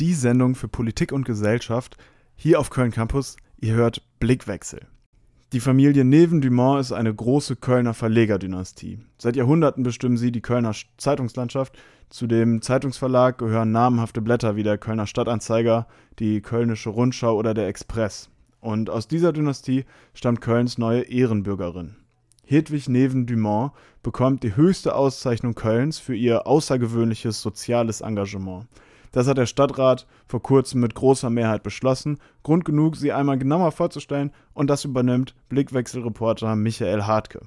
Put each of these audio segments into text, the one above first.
die Sendung für Politik und Gesellschaft hier auf Köln Campus. Ihr hört Blickwechsel. Die Familie Neven-Dumont ist eine große Kölner Verlegerdynastie. Seit Jahrhunderten bestimmen sie die Kölner Zeitungslandschaft. Zu dem Zeitungsverlag gehören namhafte Blätter wie der Kölner Stadtanzeiger, die Kölnische Rundschau oder der Express. Und aus dieser Dynastie stammt Kölns neue Ehrenbürgerin. Hedwig Neven-Dumont bekommt die höchste Auszeichnung Kölns für ihr außergewöhnliches soziales Engagement. Das hat der Stadtrat vor kurzem mit großer Mehrheit beschlossen. Grund genug, sie einmal genauer vorzustellen und das übernimmt Blickwechselreporter Michael Hartke.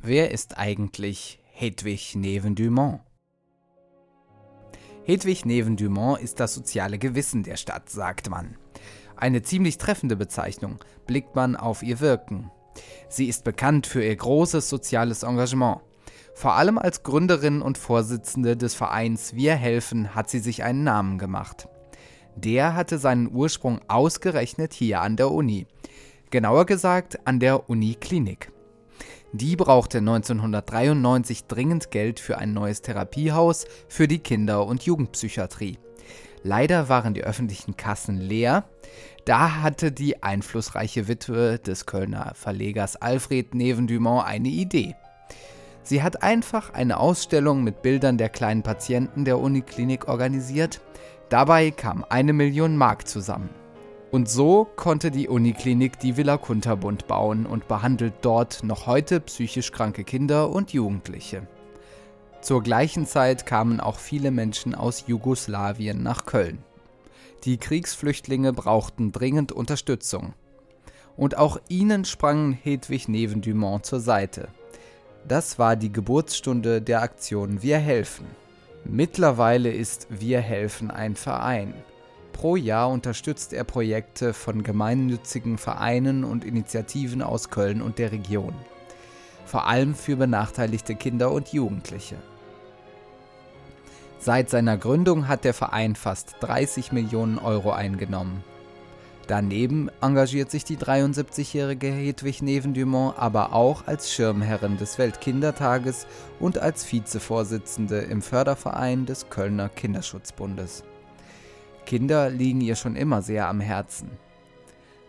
Wer ist eigentlich Hedwig Neven-Dumont? Hedwig Neven-Dumont ist das soziale Gewissen der Stadt, sagt man. Eine ziemlich treffende Bezeichnung, blickt man auf ihr Wirken. Sie ist bekannt für ihr großes soziales Engagement. Vor allem als Gründerin und Vorsitzende des Vereins Wir helfen hat sie sich einen Namen gemacht. Der hatte seinen Ursprung ausgerechnet hier an der Uni. Genauer gesagt an der Uniklinik. Die brauchte 1993 dringend Geld für ein neues Therapiehaus für die Kinder- und Jugendpsychiatrie. Leider waren die öffentlichen Kassen leer. Da hatte die einflussreiche Witwe des Kölner Verlegers Alfred Neven-Dumont eine Idee. Sie hat einfach eine Ausstellung mit Bildern der kleinen Patienten der Uniklinik organisiert. Dabei kam eine Million Mark zusammen. Und so konnte die Uniklinik die Villa Kunterbund bauen und behandelt dort noch heute psychisch kranke Kinder und Jugendliche. Zur gleichen Zeit kamen auch viele Menschen aus Jugoslawien nach Köln. Die Kriegsflüchtlinge brauchten dringend Unterstützung. Und auch ihnen sprangen Hedwig Neven-Dumont zur Seite. Das war die Geburtsstunde der Aktion Wir helfen. Mittlerweile ist Wir helfen ein Verein. Pro Jahr unterstützt er Projekte von gemeinnützigen Vereinen und Initiativen aus Köln und der Region. Vor allem für benachteiligte Kinder und Jugendliche. Seit seiner Gründung hat der Verein fast 30 Millionen Euro eingenommen. Daneben engagiert sich die 73-jährige Hedwig Neven-Dumont aber auch als Schirmherrin des Weltkindertages und als Vizevorsitzende im Förderverein des Kölner Kinderschutzbundes. Kinder liegen ihr schon immer sehr am Herzen.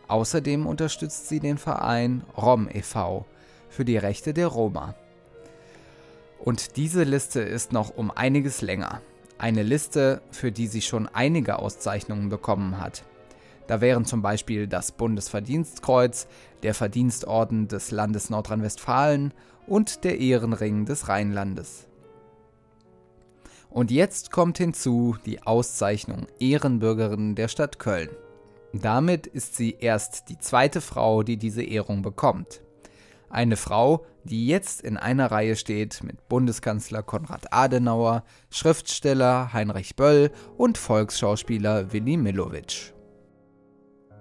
Außerdem unterstützt sie den Verein ROM e.V. für die Rechte der Roma. Und diese Liste ist noch um einiges länger. Eine Liste, für die sie schon einige Auszeichnungen bekommen hat. Da wären zum Beispiel das Bundesverdienstkreuz, der Verdienstorden des Landes Nordrhein-Westfalen und der Ehrenring des Rheinlandes. Und jetzt kommt hinzu die Auszeichnung Ehrenbürgerin der Stadt Köln. Damit ist sie erst die zweite Frau, die diese Ehrung bekommt. Eine Frau, die jetzt in einer Reihe steht mit Bundeskanzler Konrad Adenauer, Schriftsteller Heinrich Böll und Volksschauspieler Willi Millowitsch.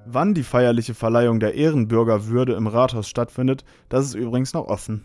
Wann die feierliche Verleihung der Ehrenbürgerwürde im Rathaus stattfindet, das ist übrigens noch offen.